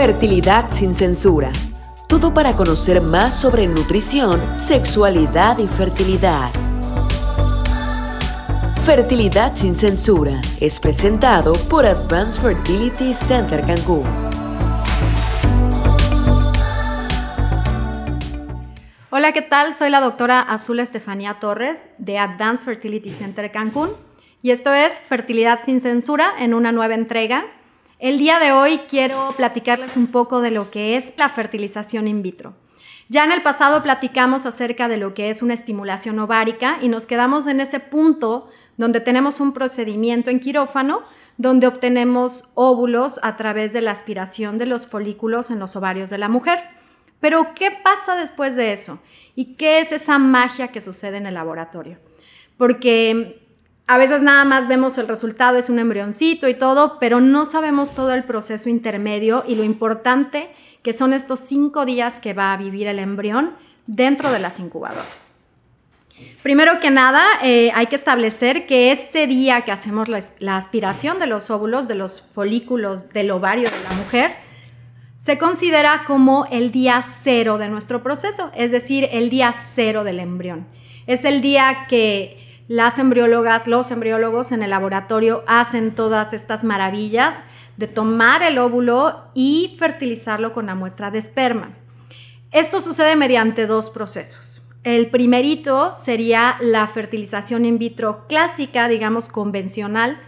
Fertilidad sin censura. Todo para conocer más sobre nutrición, sexualidad y fertilidad. Fertilidad sin censura es presentado por Advanced Fertility Center Cancún. Hola, ¿qué tal? Soy la doctora Azul Estefanía Torres de Advanced Fertility Center Cancún y esto es Fertilidad sin censura en una nueva entrega el día de hoy quiero platicarles un poco de lo que es la fertilización in vitro. Ya en el pasado platicamos acerca de lo que es una estimulación ovárica y nos quedamos en ese punto donde tenemos un procedimiento en quirófano donde obtenemos óvulos a través de la aspiración de los folículos en los ovarios de la mujer. Pero, ¿qué pasa después de eso? ¿Y qué es esa magia que sucede en el laboratorio? Porque a veces nada más vemos el resultado, es un embrioncito y todo, pero no sabemos todo el proceso intermedio y lo importante que son estos cinco días que va a vivir el embrión dentro de las incubadoras. Primero que nada, eh, hay que establecer que este día que hacemos la, aspiración de los óvulos, de los folículos del ovario de la mujer, se considera como el día cero de nuestro proceso, es decir, el día cero del embrión. Es el día que las embriólogas, los embriólogos en el laboratorio hacen todas estas maravillas de tomar el óvulo y fertilizarlo con la muestra de esperma. Esto sucede mediante dos procesos. El primerito sería la fertilización in vitro clásica, digamos convencional,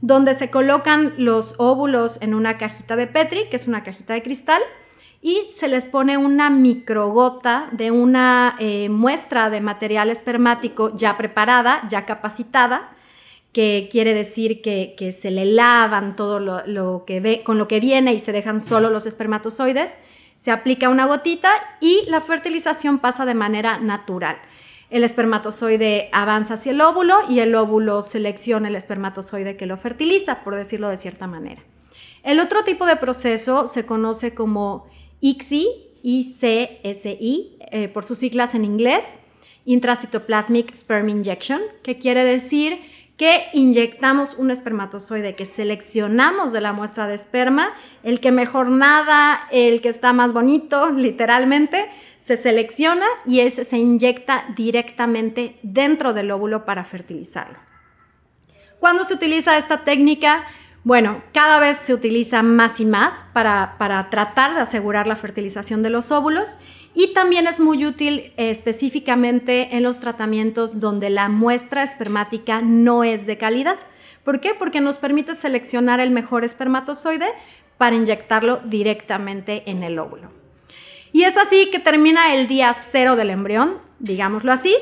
donde se colocan los óvulos en una cajita de Petri, que es una cajita de cristal, y se les pone una microgota de una eh, muestra de material espermático ya preparada, ya capacitada, que quiere decir que, se le lavan todo lo, que ve, con lo que viene y se dejan solo los espermatozoides, se aplica una gotita y la fertilización pasa de manera natural. El espermatozoide avanza hacia el óvulo y el óvulo selecciona el espermatozoide que lo fertiliza, por decirlo de cierta manera. El otro tipo de proceso se conoce como ICSI, eh, por sus siglas en inglés, Intracytoplasmic Sperm Injection, que quiere decir que inyectamos un espermatozoide que seleccionamos de la muestra de esperma, el que mejor nada, el que está más bonito, literalmente, se selecciona y ese se inyecta directamente dentro del óvulo para fertilizarlo. ¿Cuándo se utiliza esta técnica? Bueno, cada vez se utiliza más y más para, tratar de asegurar la fertilización de los óvulos y también es muy útil eh, específicamente en los tratamientos donde la muestra espermática no es de calidad. ¿Por qué? Porque nos permite seleccionar el mejor espermatozoide para inyectarlo directamente en el óvulo. Y es así que termina el día cero del embrión, digámoslo así,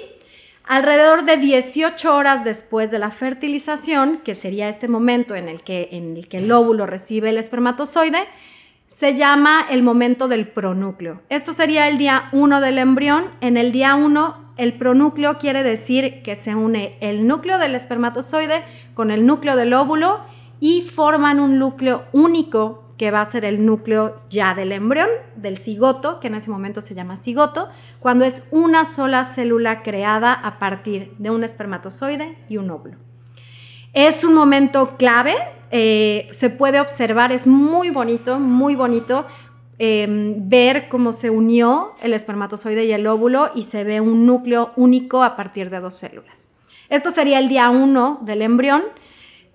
Alrededor de 18 horas después de la fertilización, que sería este momento en el que, el, que el óvulo recibe el espermatozoide, se llama el momento del pronúcleo. Esto sería el día 1 del embrión. En el día 1, el pronúcleo quiere decir que se une el núcleo del espermatozoide con el núcleo del óvulo y forman un núcleo único que va a ser el núcleo ya del embrión, del cigoto, que en ese momento se llama cigoto, cuando es una sola célula creada a partir de un espermatozoide y un óvulo. Es un momento clave, eh, se puede observar, es muy bonito, muy bonito em, ver cómo se unió el espermatozoide y el óvulo y se ve un núcleo único a partir de dos células. Esto sería el día 1 del embrión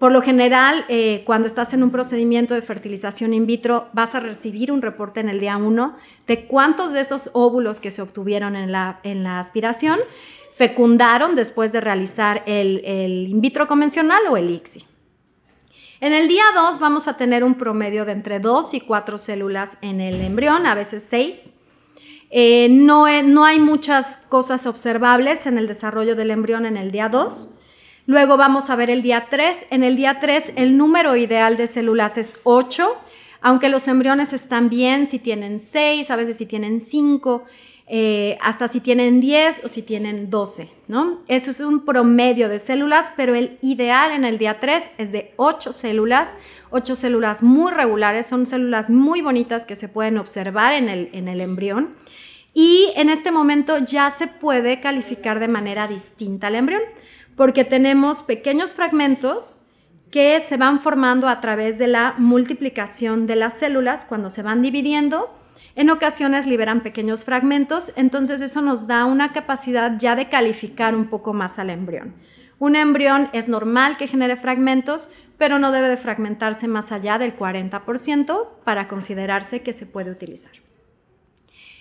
por lo general, eh, cuando estás en un procedimiento de fertilización in vitro, vas a recibir un reporte en el día 1 de cuántos de esos óvulos que se obtuvieron en la, aspiración fecundaron después de realizar el, in vitro convencional o el ICSI. En el día 2 vamos a tener un promedio de entre 2 y 4 células en el embrión, a veces 6. Eh, no, no hay muchas cosas observables en el desarrollo del embrión en el día 2. Luego vamos a ver el día 3. En el día 3 el número ideal de células es 8, aunque los embriones están bien si tienen 6, a veces si tienen 5, eh, hasta si tienen 10 o si tienen 12, ¿no? Eso es un promedio de células, pero el ideal en el día 3 es de 8 células, 8 células muy regulares, son células muy bonitas que se pueden observar en el, en el embrión. Y en este momento ya se puede calificar de manera distinta al embrión porque tenemos pequeños fragmentos que se van formando a través de la multiplicación de las células cuando se van dividiendo. En ocasiones liberan pequeños fragmentos, entonces eso nos da una capacidad ya de calificar un poco más al embrión. Un embrión es normal que genere fragmentos, pero no debe de fragmentarse más allá del 40% para considerarse que se puede utilizar.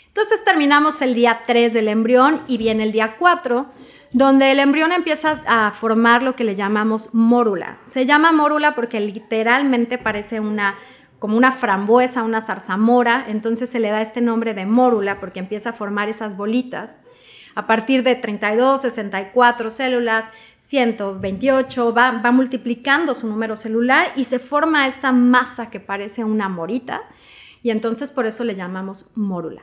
Entonces terminamos el día 3 del embrión y viene el día 4, donde el embrión empieza a formar lo que le llamamos mórula. Se llama mórula porque literalmente parece una como una frambuesa, una zarzamora, entonces se le da este nombre de mórula porque empieza a formar esas bolitas. A partir de 32, 64 células, 128, va, va multiplicando su número celular y se forma esta masa que parece una morita y entonces por eso le llamamos mórula.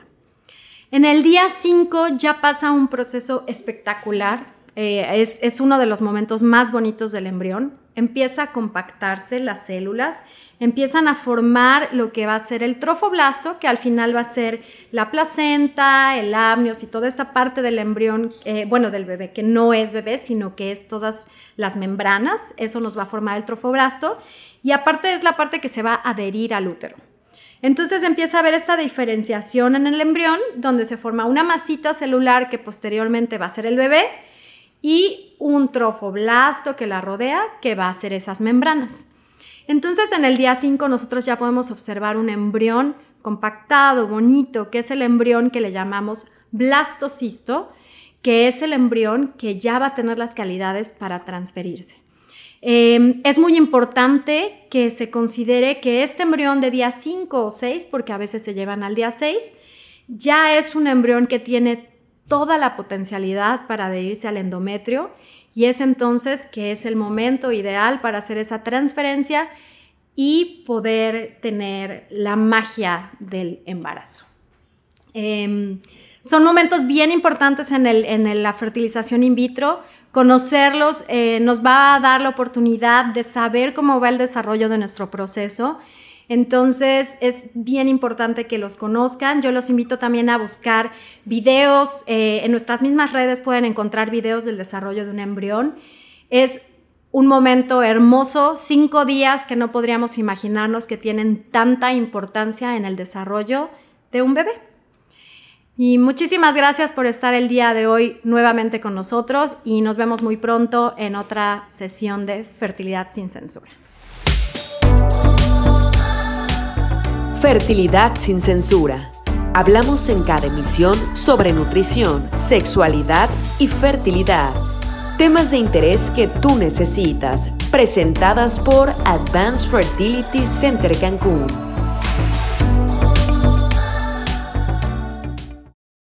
En el día 5 ya pasa un proceso espectacular, eh, es, uno de los momentos más bonitos del embrión. Empieza a compactarse las células, empiezan a formar lo que va a ser el trofoblasto, que al final va a ser la placenta, el amnios y toda esta parte del embrión, eh, bueno, del bebé, que no es bebé, sino que es todas las membranas, eso nos va a formar el trofoblasto, y aparte es la parte que se va a adherir al útero. Entonces empieza a haber esta diferenciación en el embrión, donde se forma una masita celular que posteriormente va a ser el bebé y un trofoblasto que la rodea, que va a ser esas membranas. Entonces en el día 5 nosotros ya podemos observar un embrión compactado, bonito, que es el embrión que le llamamos blastocisto, que es el embrión que ya va a tener las calidades para transferirse. Em, es muy importante que se considere que este embrión de día 5 o 6, porque a veces se llevan al día 6, ya es un embrión que tiene toda la potencialidad para adherirse al endometrio y es entonces que es el momento ideal para hacer esa transferencia y poder tener la magia del embarazo. Em, son momentos bien importantes en, en, la fertilización in vitro Conocerlos eh, nos va a dar la oportunidad de saber cómo va el desarrollo de nuestro proceso. Entonces es bien importante que los conozcan. Yo los invito también a buscar videos. Eh, en nuestras mismas redes pueden encontrar videos del desarrollo de un embrión. Es un momento hermoso, cinco días que no podríamos imaginarnos que tienen tanta importancia en el desarrollo de un bebé. Y muchísimas gracias por estar el día de hoy nuevamente con nosotros y nos vemos muy pronto en otra sesión de Fertilidad sin Censura. Fertilidad sin Censura. Hablamos en cada emisión sobre nutrición, sexualidad y fertilidad. Temas de interés que tú necesitas, presentadas por Advanced Fertility Center Cancún